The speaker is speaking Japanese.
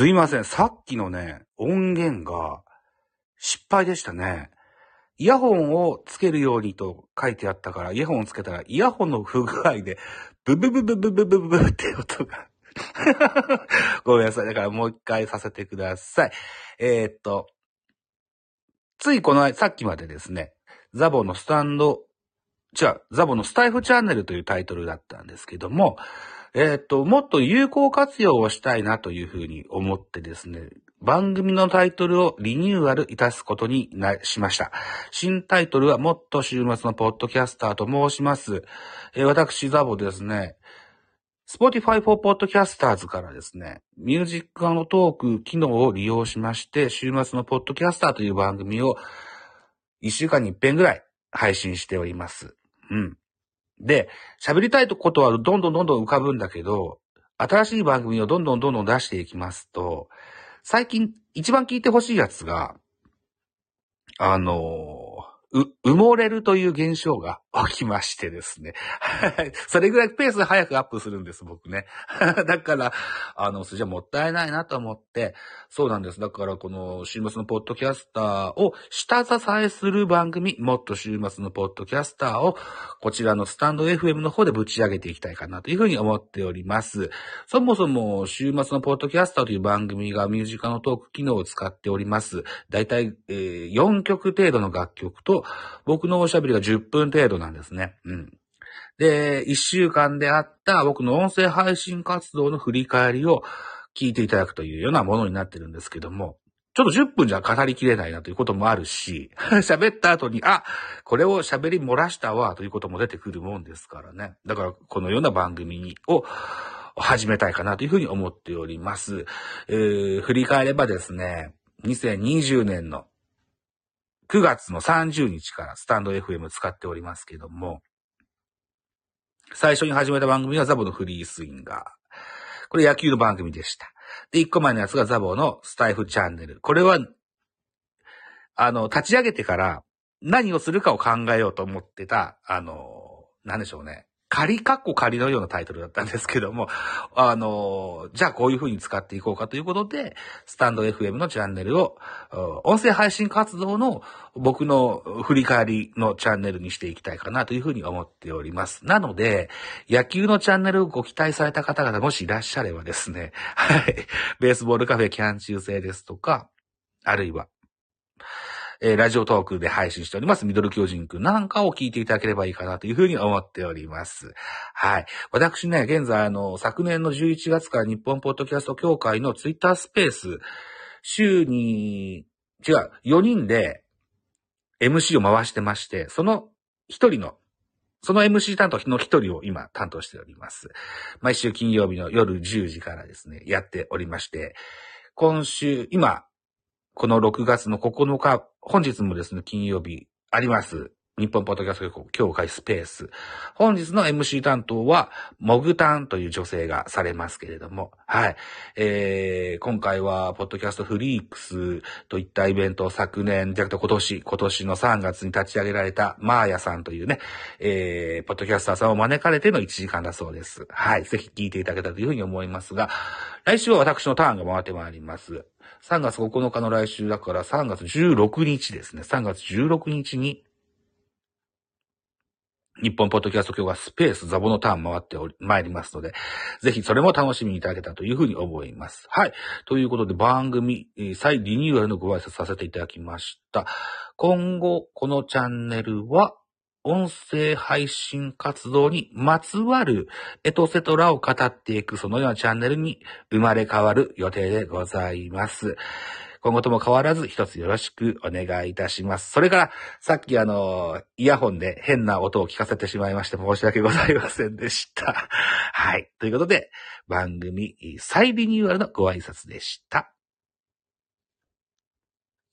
すいません。さっきのね、音源が失敗でしたね。イヤホンをつけるようにと書いてあったから、イヤホンをつけたら、イヤホンの不具合で、ブブブブブブブブブって音が ごめんなさい。だからもう一回させてください。えー、っと、ついこの、さっきまでですね、ザボのスタンド、違う、ザボのスタイフチャンネルというタイトルだったんですけども、えー、と、もっと有効活用をしたいなというふうに思ってですね、番組のタイトルをリニューアルいたすことにな、しました。新タイトルはもっと週末のポッドキャスターと申します。えー、私、ザボですね、Spotify for Podcasters からですね、ミュージックのトーク機能を利用しまして、週末のポッドキャスターという番組を一週間に一遍ぐらい配信しております。うん。で、喋りたいことはどんどんどんどん浮かぶんだけど、新しい番組をどんどんどんどん出していきますと、最近一番聞いてほしいやつが、あのう、埋もれるという現象が起きましてですね。はい。それぐらいペース早くアップするんです、僕ね。だから、あの、それじゃもったいないなと思って、そうなんです。だから、この週末のポッドキャスターを下支えする番組、もっと週末のポッドキャスターを、こちらのスタンド FM の方でぶち上げていきたいかなというふうに思っております。そもそも、週末のポッドキャスターという番組がミュージカルトーク機能を使っております。だいたい、えー、4曲程度の楽曲と、僕のおしゃべりが10分程度なんですね。うん。で、1週間であった僕の音声配信活動の振り返りを聞いていただくというようなものになってるんですけども、ちょっと10分じゃ語りきれないなということもあるし、喋った後に、あ、これを喋り漏らしたわということも出てくるもんですからね。だからこのような番組を始めたいかなというふうに思っております。えー、振り返ればですね、2020年の9月の30日からスタンド FM 使っておりますけども、最初に始めた番組はザボのフリースインガー。これ野球の番組でした。で、1個前のやつがザボのスタイフチャンネル。これは、あの、立ち上げてから何をするかを考えようと思ってた、あの、なんでしょうね。仮カッコ仮のようなタイトルだったんですけども、あの、じゃあこういう風に使っていこうかということで、スタンド FM のチャンネルを、音声配信活動の僕の振り返りのチャンネルにしていきたいかなという風に思っております。なので、野球のチャンネルをご期待された方々もしいらっしゃればですね、はい、ベースボールカフェキャン中制ですとか、あるいは、えー、ラジオトークで配信しております、ミドル巨人くんなんかを聞いていただければいいかなというふうに思っております。はい。私ね、現在、あの、昨年の11月から日本ポッドキャスト協会のツイッタースペース、週に、違う、4人で MC を回してまして、その1人のその MC 担当の一人を今担当しております。毎週金曜日の夜10時からですね、やっておりまして、今週、今、この6月の9日、本日もですね、金曜日あります。日本ポッドキャスト協会スペース。本日の MC 担当は、モグタンという女性がされますけれども、はい。えー、今回は、ポッドキャストフリークスといったイベントを昨年、じゃなくて今年、今年の3月に立ち上げられた、マーヤさんというね、えー、ポッドキャスターさんを招かれての1時間だそうです。はい。ぜひ聞いていただけたらというふうに思いますが、来週は私のターンが回ってまいります。3月9日の来週だから3月16日ですね。3月16日に、日本ポッドキャスト協会スペースザボのターン回っており、参りますので、ぜひそれも楽しみにいただけたというふうに思います。はい。ということで番組、再リニューアルのご挨拶させていただきました。今後、このチャンネルは、音声配信活動にまつわるエトセトラを語っていくそのようなチャンネルに生まれ変わる予定でございます。今後とも変わらず一つよろしくお願いいたします。それから、さっきあの、イヤホンで変な音を聞かせてしまいまして申し訳ございませんでした。はい。ということで、番組再リニューアルのご挨拶でした。